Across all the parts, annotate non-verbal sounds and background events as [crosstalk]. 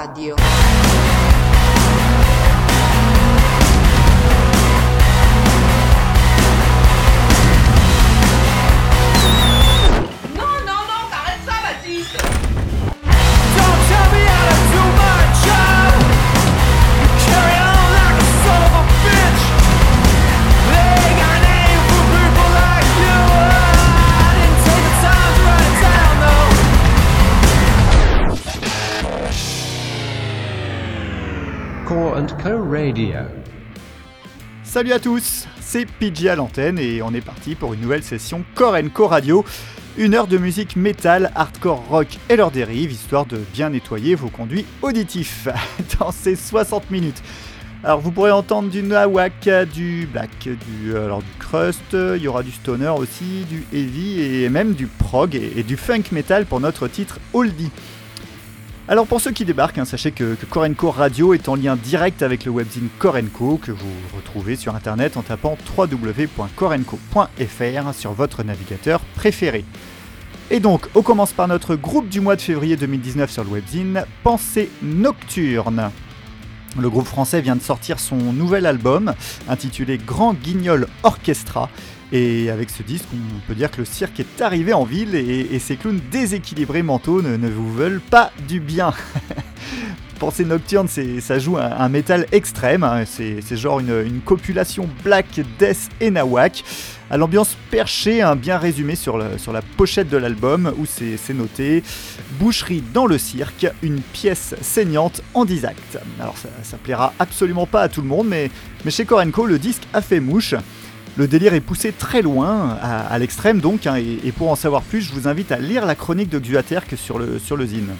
Co Radio. Salut à tous, c'est PJ à l'antenne et on est parti pour une nouvelle session Core Co Radio. Une heure de musique métal, hardcore, rock et leurs dérives, histoire de bien nettoyer vos conduits auditifs [laughs] dans ces 60 minutes. Alors vous pourrez entendre du nawak, du black, du, alors du crust, il y aura du stoner aussi, du heavy et même du prog et, et du funk metal pour notre titre Oldie. Alors pour ceux qui débarquent, hein, sachez que, que Radio est en lien direct avec le webzine Korenko que vous retrouvez sur internet en tapant www.korenko.fr sur votre navigateur préféré. Et donc, on commence par notre groupe du mois de février 2019 sur le webzine, Pensée Nocturne. Le groupe français vient de sortir son nouvel album intitulé Grand Guignol Orchestra. Et avec ce disque, on peut dire que le cirque est arrivé en ville et, ces clowns déséquilibrés mentaux ne, vous veulent pas du bien. [laughs] Pensée Nocturne, ça joue un, un métal extrême, hein, c'est genre une, copulation black, death et nawak, à l'ambiance perchée, hein, bien résumé sur, la pochette de l'album où c'est noté Boucherie dans le cirque, une pièce saignante en 10 actes. Alors ça, ça plaira absolument pas à tout le monde, mais, mais chez Korenko, le disque a fait mouche. Le délire est poussé très loin, à, l'extrême donc, hein, et, pour en savoir plus, je vous invite à lire la chronique de Xuaterk sur le, sur zine.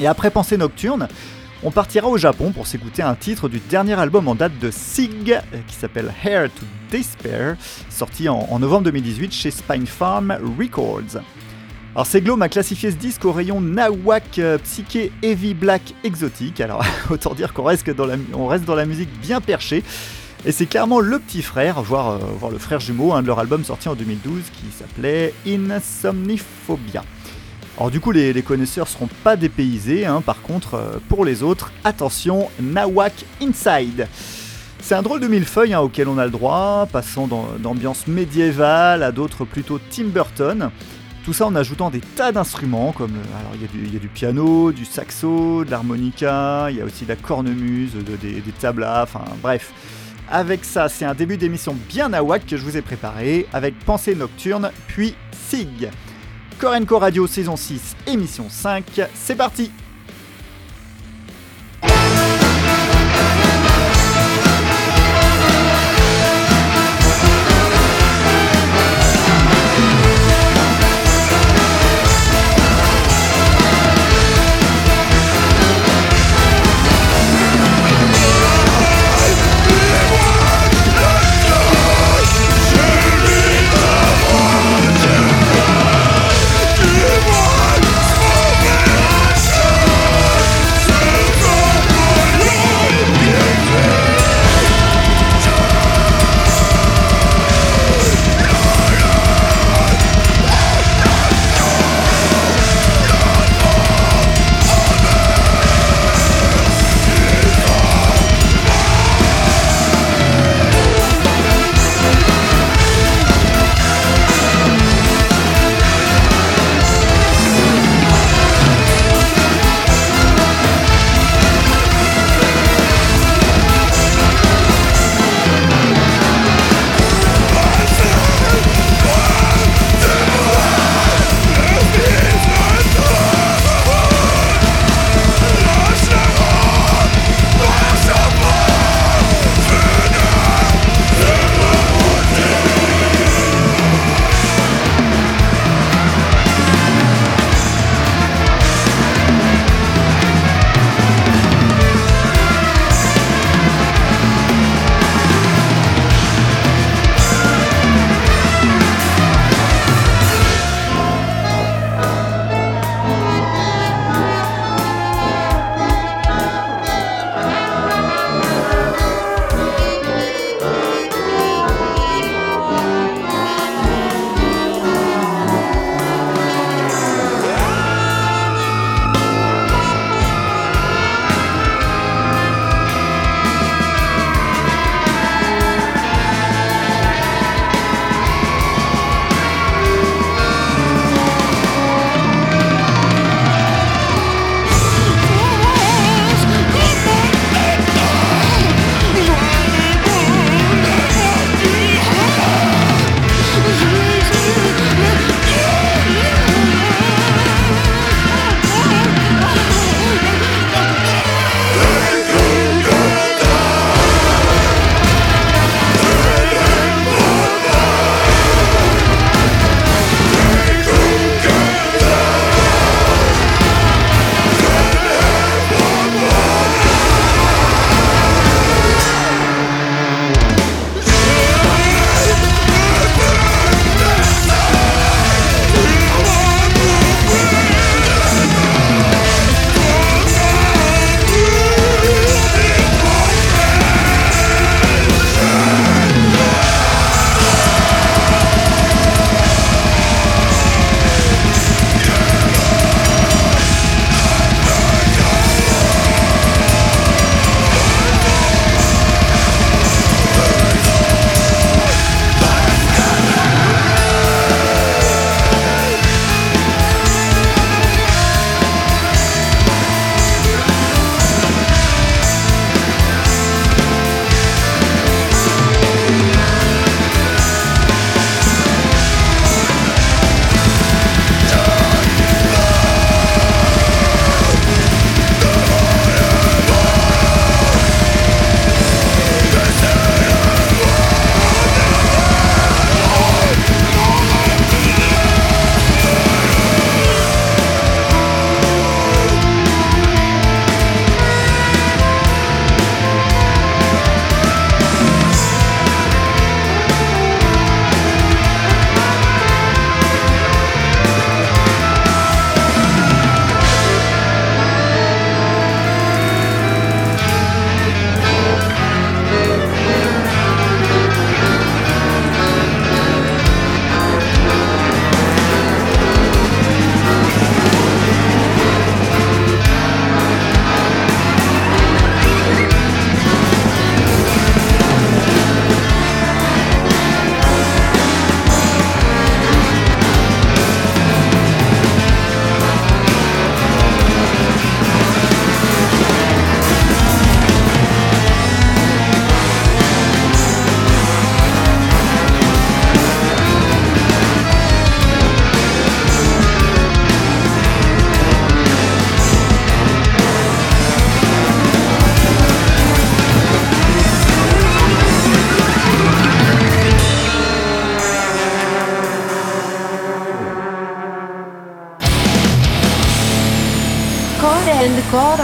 Et après Pensée Nocturne, on partira au Japon pour s'écouter un titre du dernier album en date de Sig, qui s'appelle Hair to Despair, sorti en, novembre 2018 chez Spine Farm Records. Alors Seglo m'a classifié ce disque au rayon Nawak euh, Psyché Heavy Black Exotique, alors [laughs] autant dire qu'on reste, reste dans la musique bien perchée, et c'est clairement le petit frère, voire, euh, voire le frère jumeau hein, de leur album sorti en 2012 qui s'appelait Insomniphobia. Alors du coup les, les connaisseurs seront pas dépaysés, hein, par contre euh, pour les autres, attention, Nawak Inside. C'est un drôle de millefeuille hein, auquel on a le droit, passant d'ambiance médiévale à d'autres plutôt Tim Burton. Tout ça en ajoutant des tas d'instruments comme euh, alors il y, a du- piano, du saxo, de l'harmonica, il y a aussi de la cornemuse, de- des, des tablas, enfin bref. Avec ça, c'est un début d'émission bien nawak que je vous ai préparé avec Pensée Nocturne puis Sig. Korenko Radio saison 6, émission 5, c'est parti God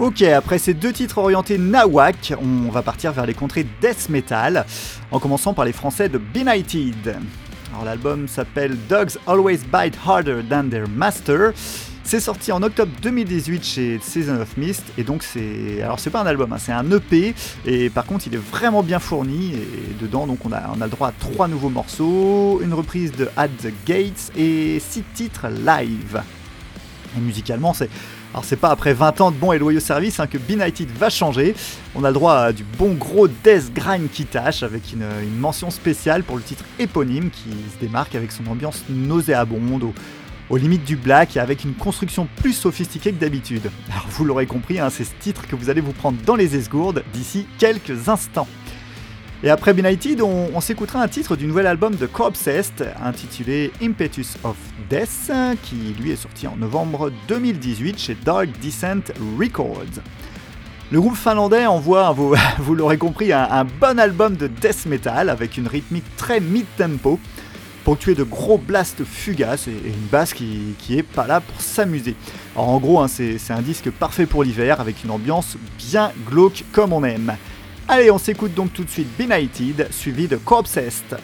Ok, après ces deux titres orientés nawak, on va partir vers les contrées death metal, en commençant par les français de Benighted. Alors l'album s'appelle Dogs Always Bite Harder Than Their Master. C'est sorti en octobre 2018 chez Season of Mist et donc c'est alors c'est pas un album, hein, c'est un EP et par contre il est vraiment bien fourni et dedans donc on a on a le droit à trois nouveaux morceaux, une reprise de At the Gates et six titres live. Et musicalement c'est alors c'est pas après 20 ans de bons et loyaux services hein, que Benighted va changer. On a le droit à du bon gros death grind qui tâche avec une, mention spéciale pour le titre éponyme qui se démarque avec son ambiance nauséabonde au, aux limites du black et avec une construction plus sophistiquée que d'habitude. Alors vous l'aurez compris, hein, c'est ce titre que vous allez vous prendre dans les esgourdes d'ici quelques instants. Et après Benighted, on, s'écoutera un titre du nouvel album de Corpsest intitulé Impetus of Death, qui lui est sorti en novembre 2018 chez Dark Descent Records. Le groupe finlandais envoie, vous, [laughs] l'aurez compris, un, bon album de death metal avec une rythmique très mid-tempo, ponctuée de gros blasts fugaces et, une basse qui, est pas là pour s'amuser. En gros, hein, c'est un disque parfait pour l'hiver avec une ambiance bien glauque comme on aime. Allez, on s'écoute donc tout de suite Benighted, suivi de Corpsest.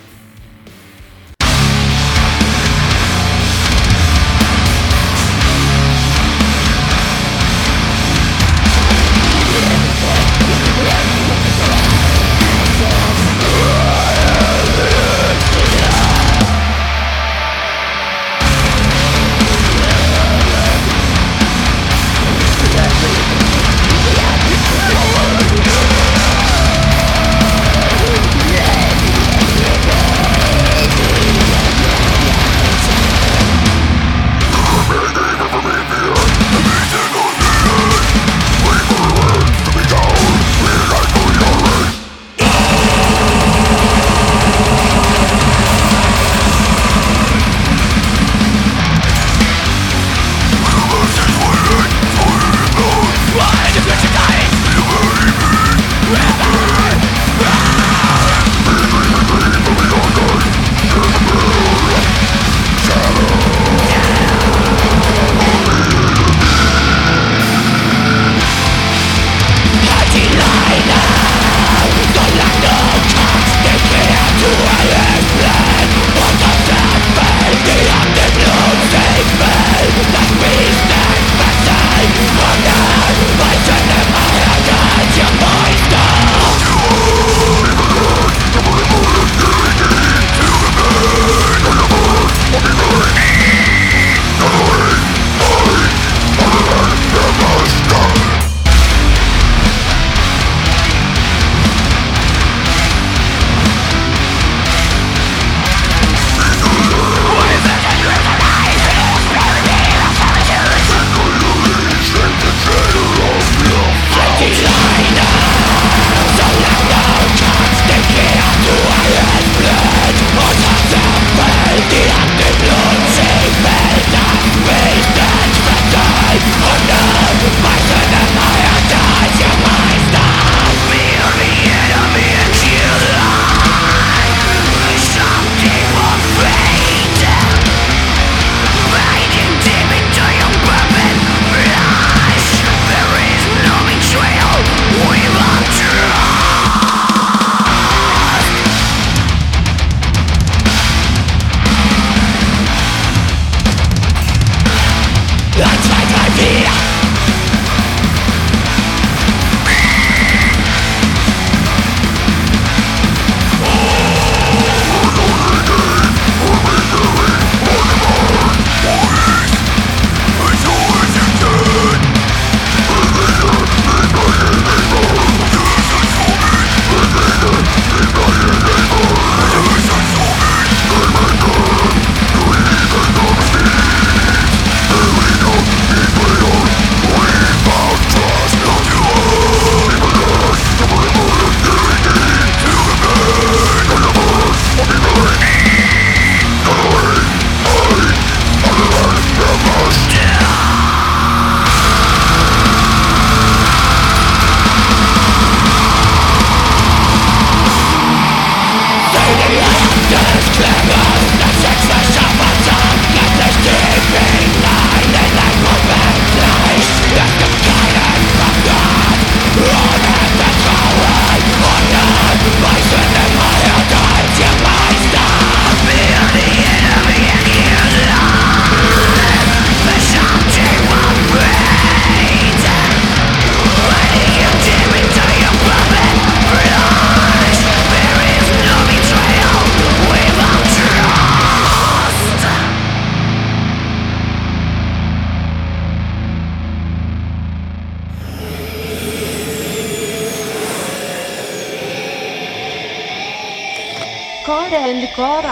Core and Co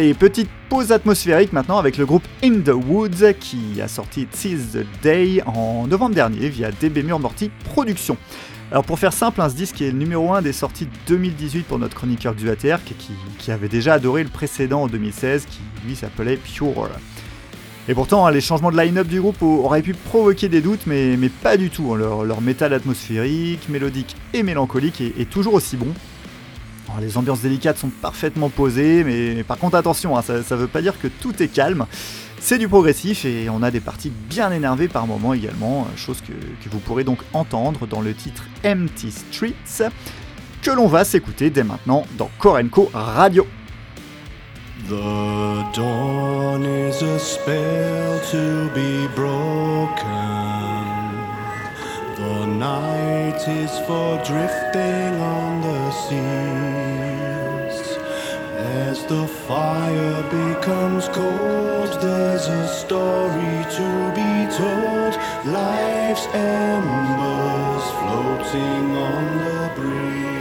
Petite pause atmosphérique maintenant avec le groupe In the Woods qui a sorti Seize the Day en novembre dernier via DB Murmorty Productions. Alors pour faire simple, hein, ce disque est le numéro 1 des sorties 2018 pour notre chroniqueur du ATR qui, avait déjà adoré le précédent en 2016 qui lui s'appelait Pure. Et pourtant, hein, les changements de line-up du groupe au- auraient pu provoquer des doutes, mais, pas du tout. hein. Leur, métal atmosphérique, mélodique et mélancolique est toujours aussi bon. Les ambiances délicates sont parfaitement posées, mais par contre attention, hein, ça ne veut pas dire que tout est calme. C'est du progressif et on a des parties bien énervées par moments également, euh, chose que, vous pourrez donc entendre dans le titre Empty Streets, que l'on va s'écouter dès maintenant dans Korenko Radio. The dawn is a spell to be broken. The night is for drifting on the seas. The fire becomes cold, there's a story to be told. Life's embers floating on the breeze.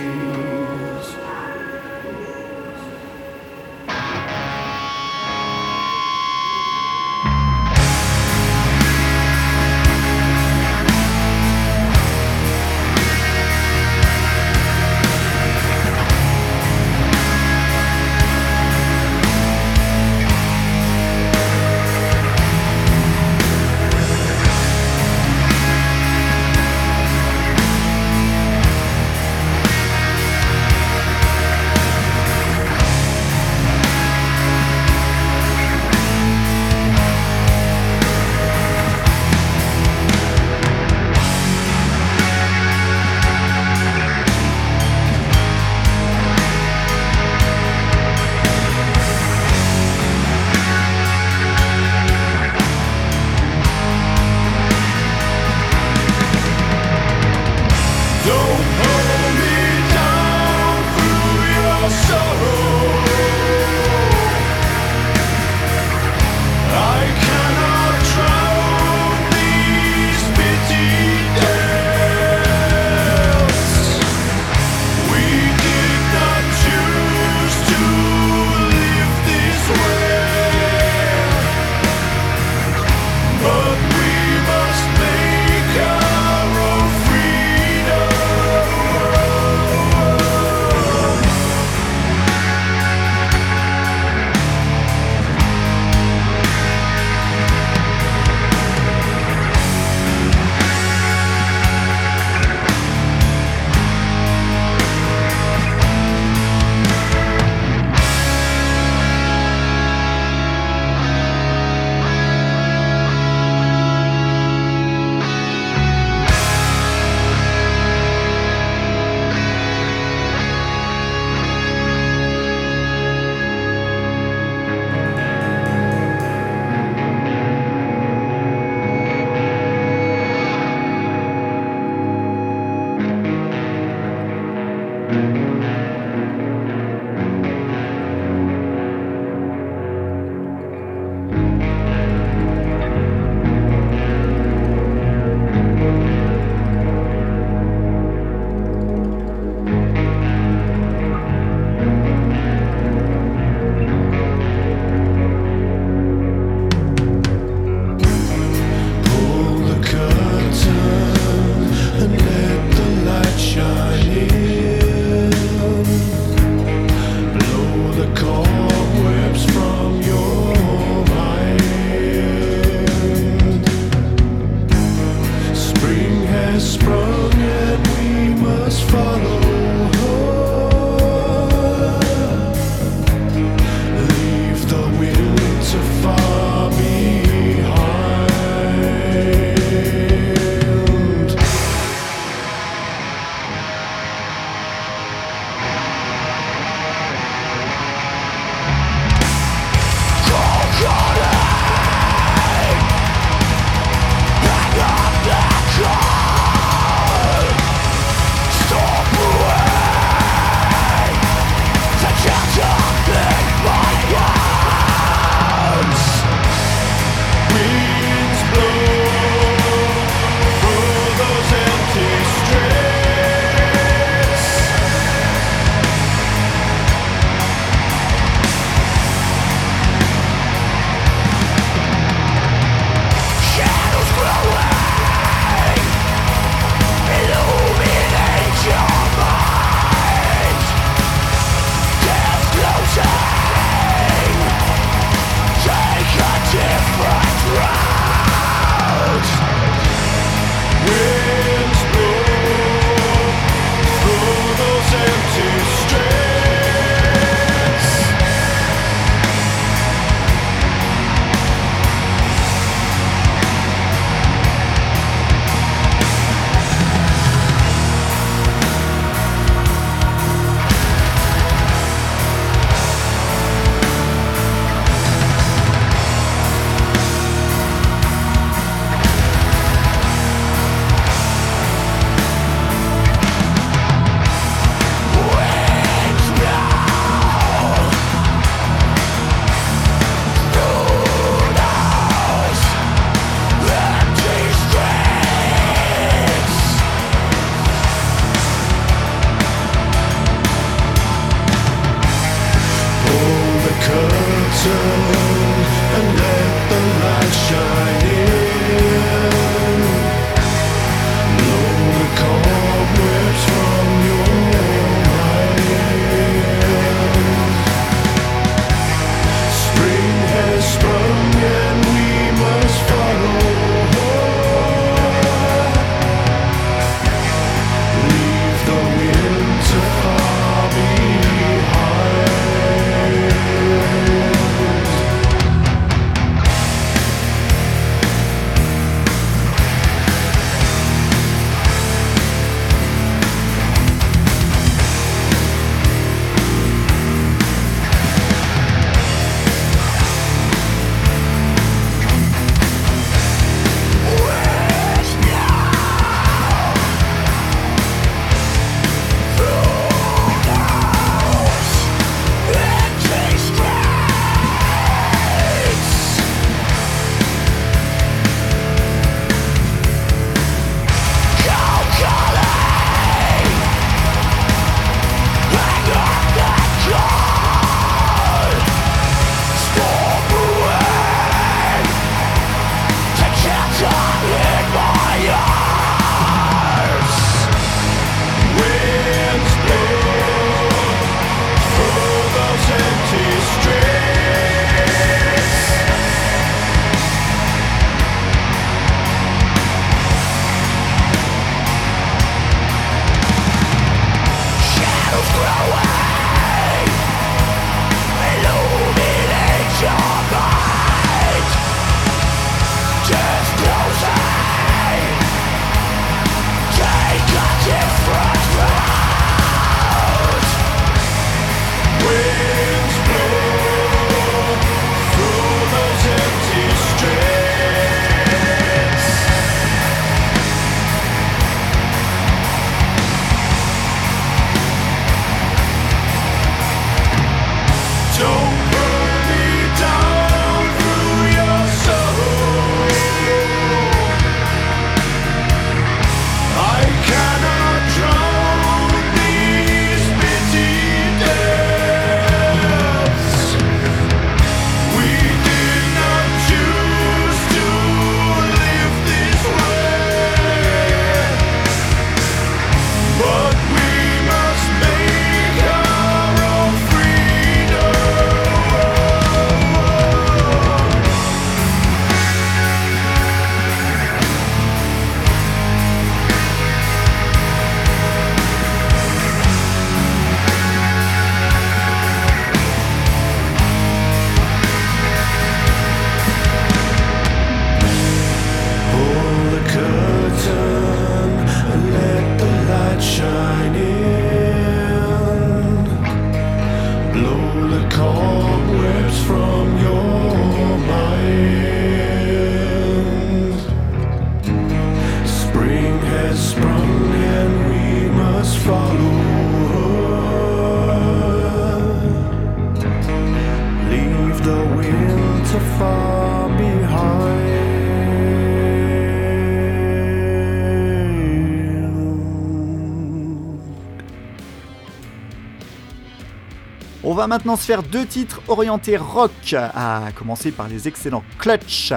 Va maintenant se faire deux titres orientés rock, à commencer par les excellents Clutch.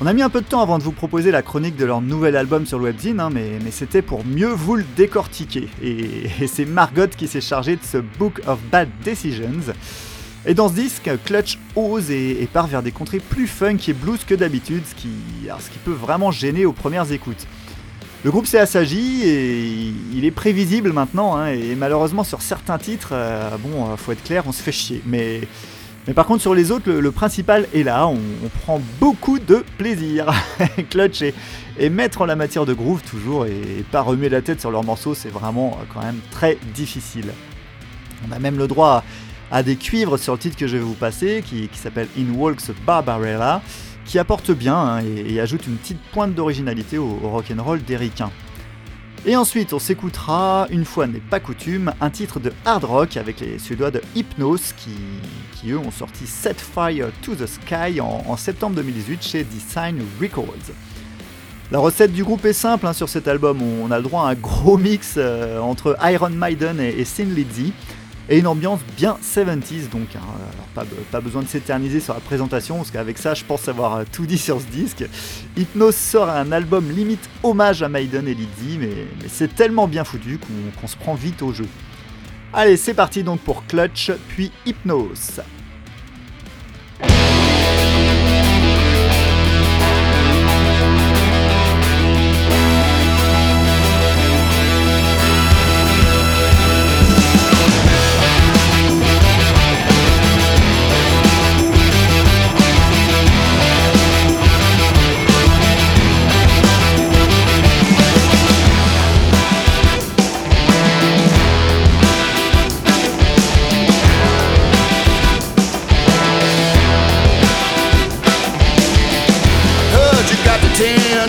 On a mis un peu de temps avant de vous proposer la chronique de leur nouvel album sur le webzine, hein, mais, c'était pour mieux vous le décortiquer. Et, c'est Margot qui s'est chargée de ce Book of Bad Decisions. Et dans ce disque, Clutch ose et, part vers des contrées plus funk et blues que d'habitude, ce qui peut vraiment gêner aux premières écoutes. Le groupe s'est assagi et il est prévisible maintenant, hein, et malheureusement sur certains titres, euh, bon, euh, faut être clair, on se fait chier. Mais, par contre sur les autres, le, principal est là, on, prend beaucoup de plaisir. [laughs] Clutch est maître en la matière de groove toujours, et, et pas remuer la tête sur leurs morceaux, c'est vraiment euh, quand même très difficile. On a même le droit à, des cuivres sur le titre que je vais vous passer, qui, qui s'appelle In Walks Barbarella, qui apporte bien hein, et, ajoute une petite pointe d'originalité au, rock'n'roll d'Ericain. Et ensuite, on s'écoutera, une fois n'est pas coutume, un titre de hard rock avec les Suédois de Hypnose qui, eux ont sorti Set Fire to the Sky en, septembre 2018 chez Design Records. La recette du groupe est simple hein, sur cet album, on a le droit à un gros mix euh, entre Iron Maiden et, et Thin Lizzy, et une ambiance bien 70s donc. hein. Pas, be- pas besoin de s'éterniser sur la présentation parce qu'avec ça je pense avoir euh, tout dit sur ce disque. Hypnose sort un album limite hommage à Maiden et Lizzy mais, c'est tellement bien foutu qu'on se prend vite au jeu. Allez c'est parti donc pour Clutch puis Hypnose.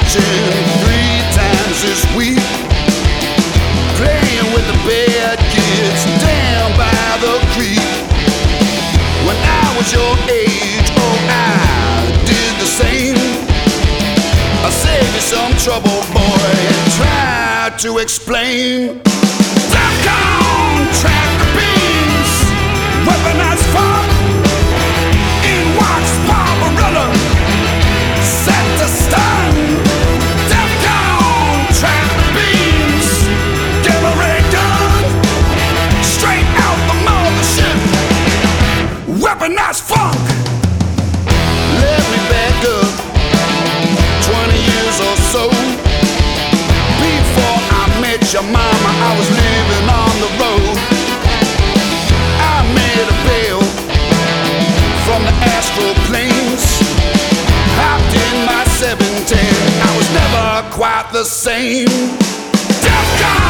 Detention three times this week. Playing with the bad kids down by the creek. When I was your age, oh, I did the same. I saved you some trouble, boy, and tried to explain. Down track beams, weaponized fun. Weaponized funk. Let me back up 20 years or so. Before I met your mama, I was living on the road. I made a bail from the astral planes. Hopped in my 710, I was never quite the same. Defcon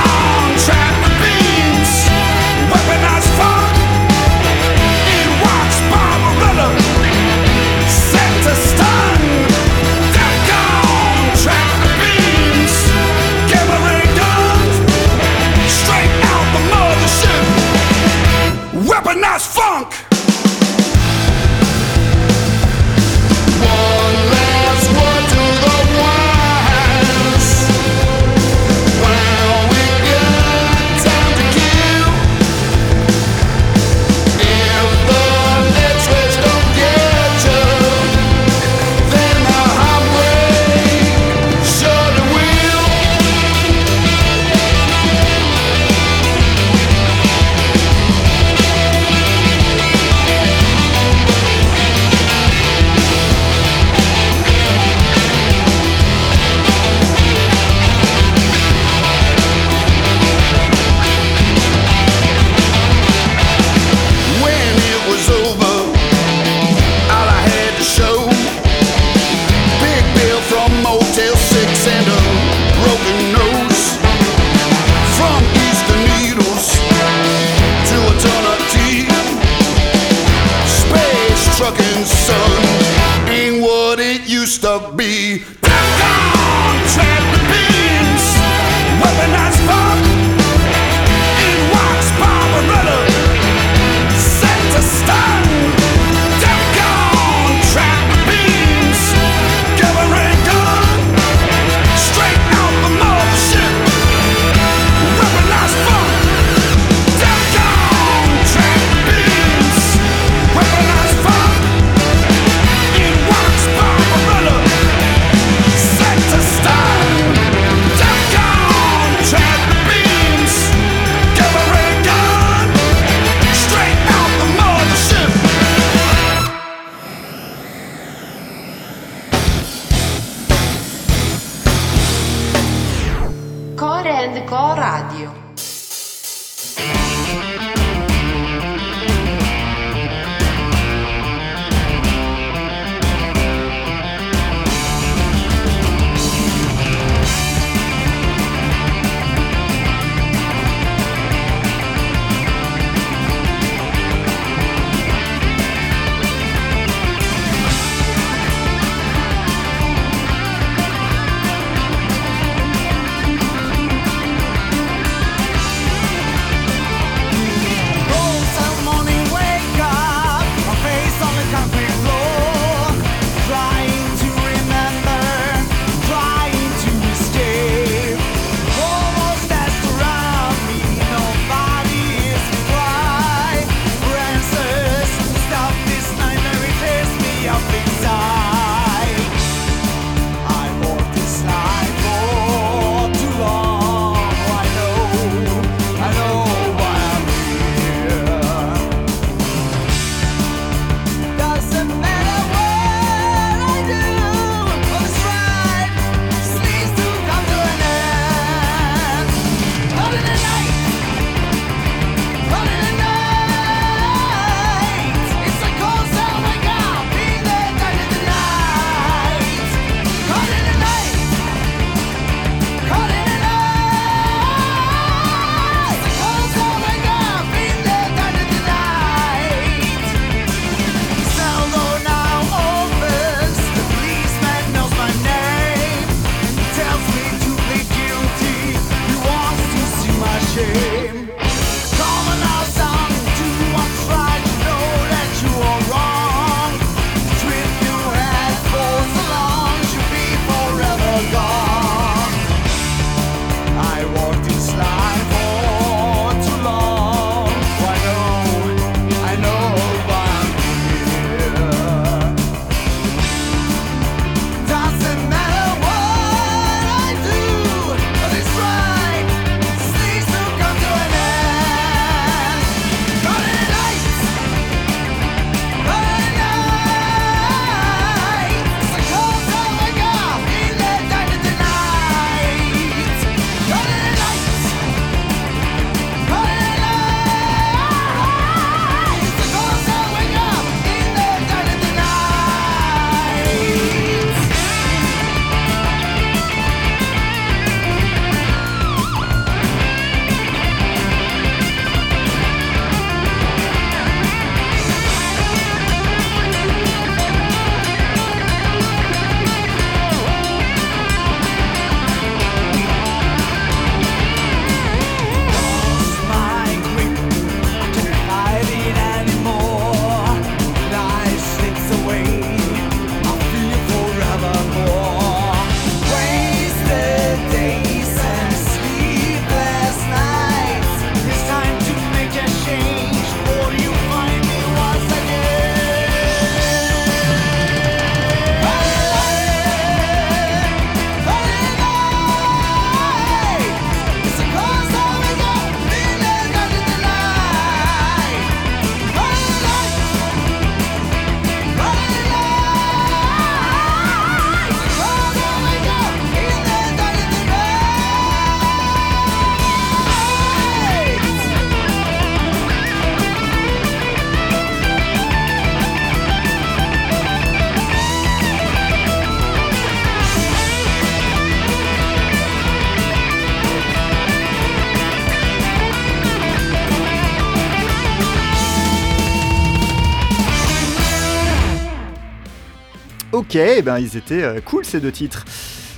Ok, eh ben ils étaient euh, cool ces deux titres.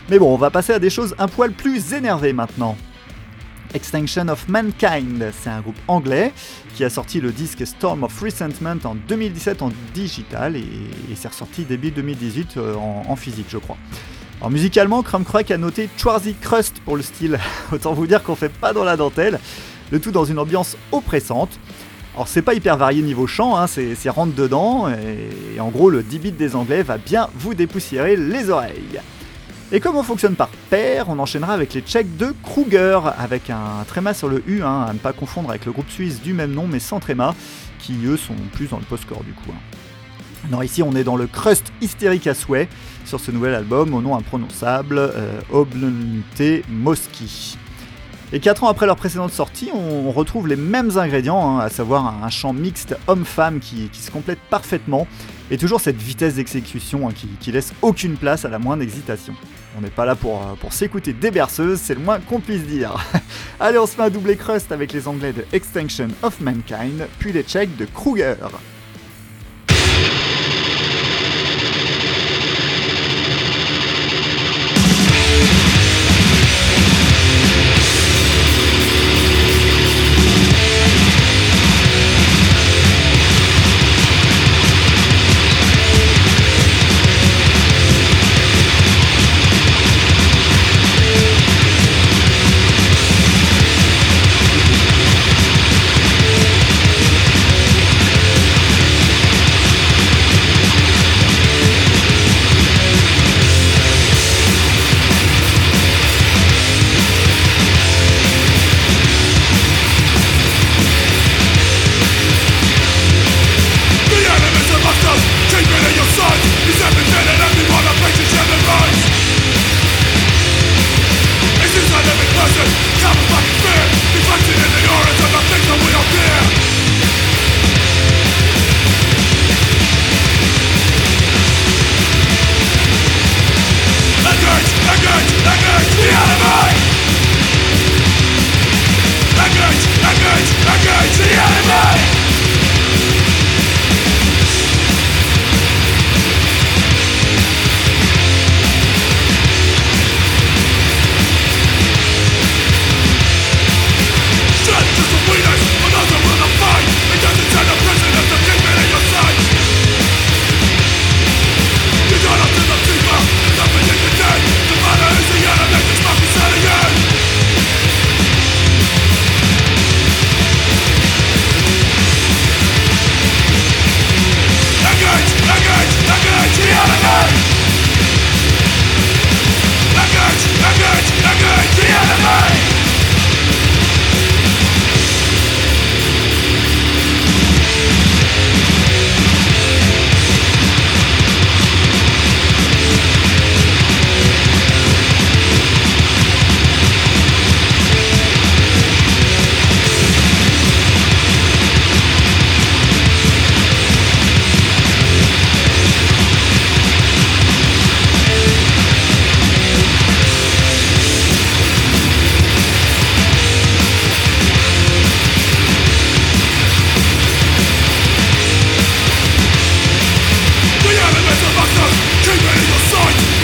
Mais bon, on va passer à des choses un poil plus énervées maintenant. Extinction of Mankind, c'est un groupe anglais qui a sorti le disque Storm of Resentment en 2017 en digital et, c'est ressorti début 2018 euh, en, physique, je crois. Alors musicalement, Crack a noté Schwarzy Crust pour le style. [laughs] Autant vous dire qu'on fait pas dans la dentelle. Le tout dans une ambiance oppressante. Alors c'est pas hyper varié niveau chant, hein, c'est rentre dedans et, en gros le 10 bits des anglais va bien vous dépoussiérer les oreilles. Et comme on fonctionne par paire, on enchaînera avec les tchèques de Kruger, avec un tréma sur le U, hein, à ne pas confondre avec le groupe suisse du même nom mais sans tréma, qui eux sont plus dans le post-core du coup. hein. Non, ici on est dans le crust hystérique à souhait sur ce nouvel album au nom imprononçable, euh, Moski. Et 4 ans après leur précédente sortie, on retrouve les mêmes ingrédients, hein, à savoir un, chant mixte homme-femme qui, se complète parfaitement, et toujours cette vitesse d'exécution hein, qui, laisse aucune place à la moindre hésitation. On n'est pas là pour, euh, s'écouter des berceuses, c'est le moins qu'on puisse dire. [laughs] Allez, on se fait un doublé crust avec les anglais de Extinction of Mankind, puis les tchèques de Kruger.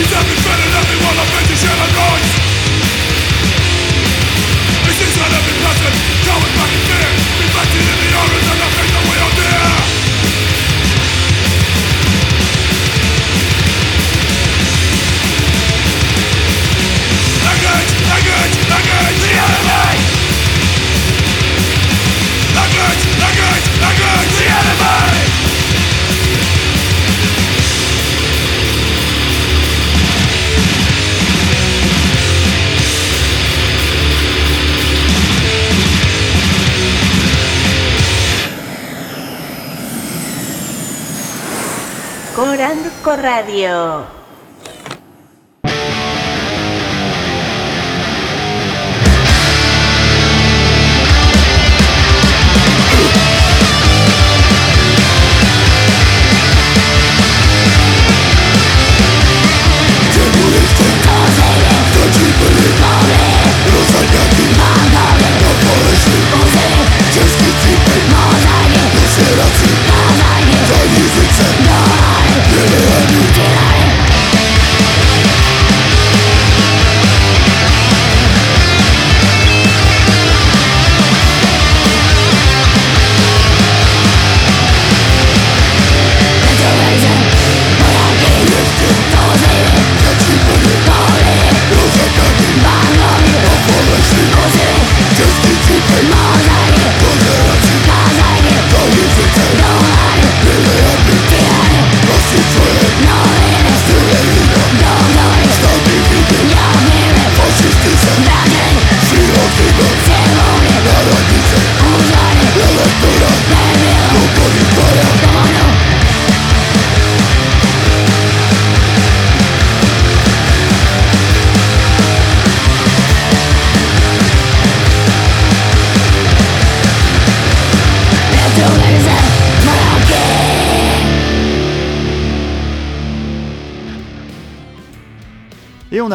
He's to friend and one I'm facing shit Radio.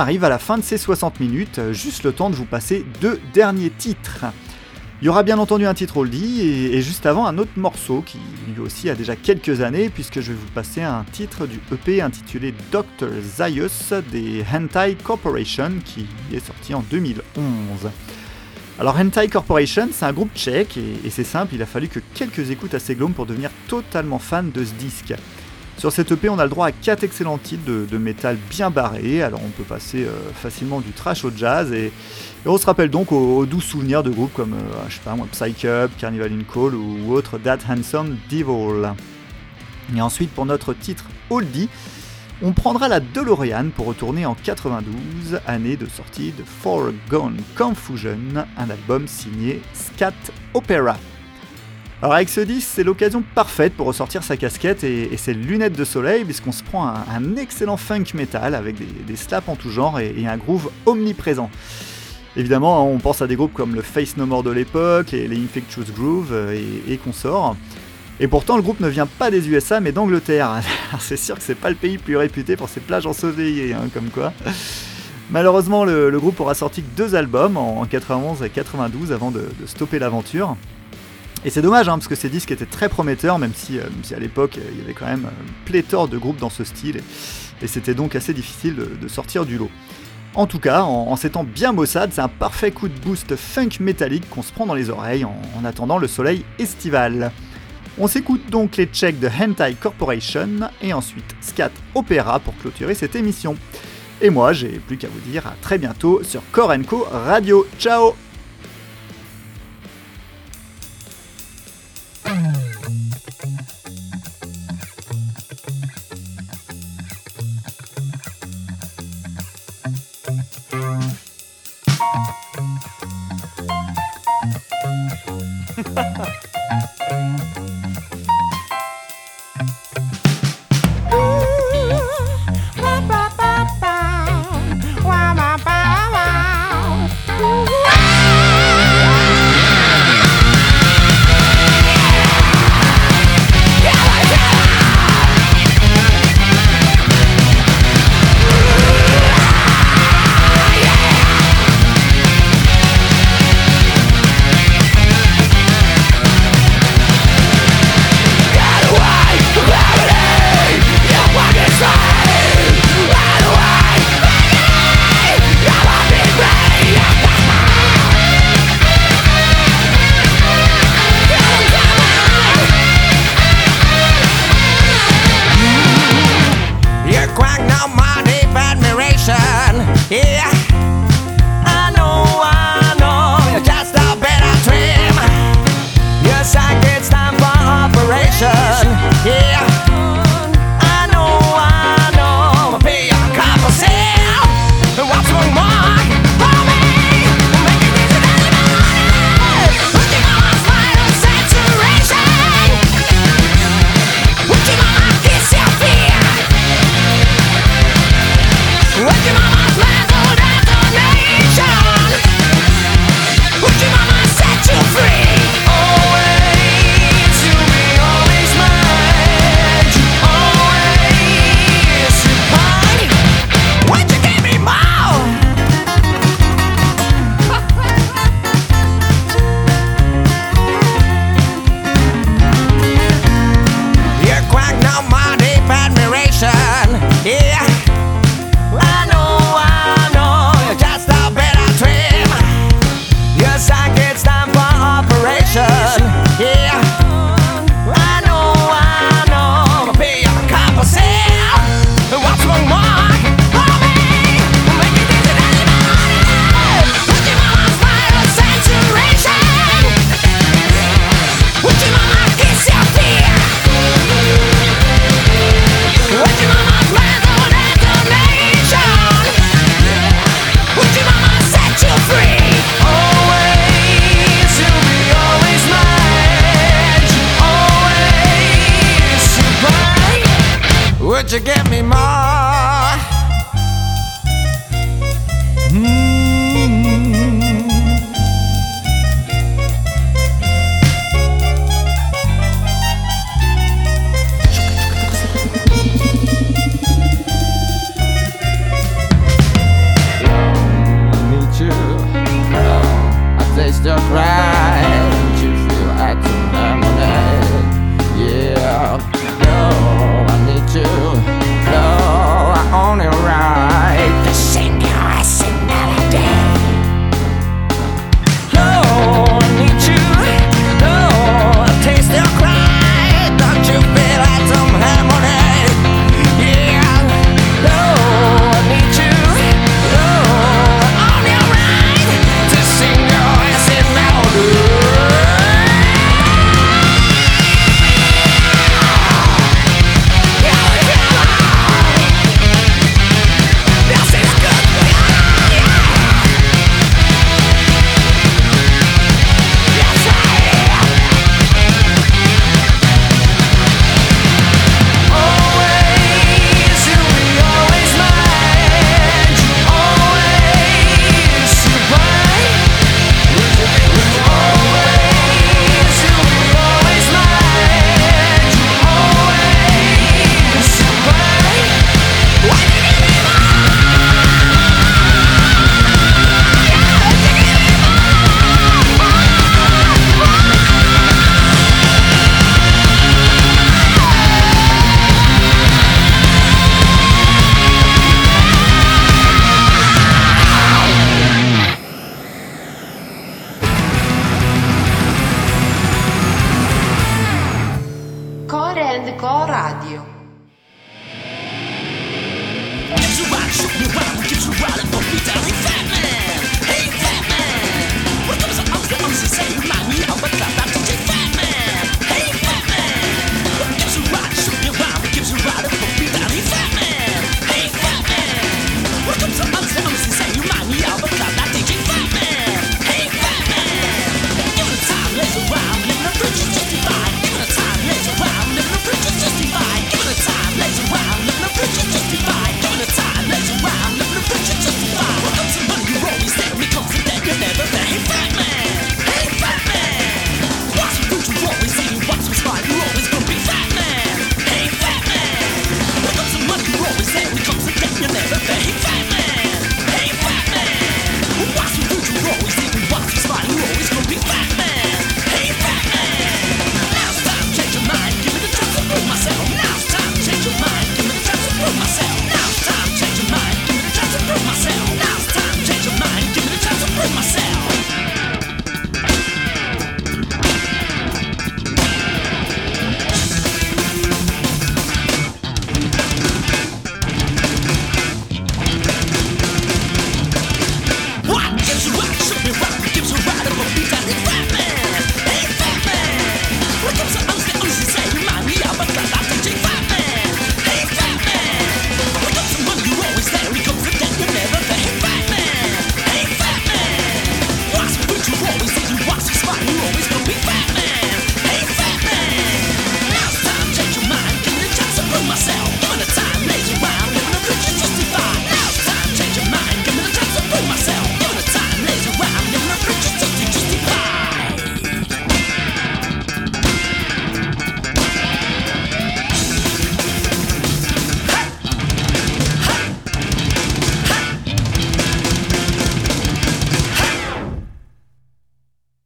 Arrive à la fin de ces 60 minutes, euh, juste le temps de vous passer deux derniers titres. Il y aura bien entendu un titre oldie et, et juste avant un autre morceau qui lui aussi a déjà quelques années puisque je vais vous passer un titre du EP intitulé Dr. Zaius des Hentai Corporation qui est sorti en 2011. Alors Hentai Corporation c'est un groupe tchèque et, c'est simple, il a fallu que quelques écoutes à ces glomes pour devenir totalement fan de ce disque. Sur cette EP, on a le droit à 4 excellents titres de, métal bien barrés, alors on peut passer euh, facilement du trash au jazz, et, on se rappelle donc aux, doux souvenirs de groupes comme, euh, je sais Carnival in Call ou autre That Handsome Devil. Et ensuite, pour notre titre Oldie, on prendra la DeLorean pour retourner en 92, année de sortie de Foregone Confusion, un album signé Scat Opera. Alors avec ce disque, c'est l'occasion parfaite pour ressortir sa casquette et, ses lunettes de soleil, puisqu'on se prend un, excellent funk metal avec des, slaps en tout genre et, un groove omniprésent. Évidemment, on pense à des groupes comme le Face No More de l'époque, et les Infectious Groove euh, et, consorts. Et pourtant, le groupe ne vient pas des USA, mais d'Angleterre. [laughs] C'est sûr que c'est pas le pays le plus réputé pour ses plages ensoleillées, hein, comme quoi. Malheureusement, le, groupe aura sorti deux albums en, en 91 et 92 avant de stopper l'aventure. Et c'est dommage, hein, parce que ces disques étaient très prometteurs, même si, euh, à l'époque euh, il y avait quand même euh, pléthore de groupes dans ce style, et, c'était donc assez difficile de, sortir du lot. En tout cas, en, temps bien maussade, c'est un parfait coup de boost funk métallique qu'on se prend dans les oreilles en, en attendant le soleil estival. On s'écoute donc les checks de Hentai Corporation et ensuite Scat Opera pour clôturer cette émission. Et moi, j'ai plus qu'à vous dire à très bientôt sur Korenko Radio. Ciao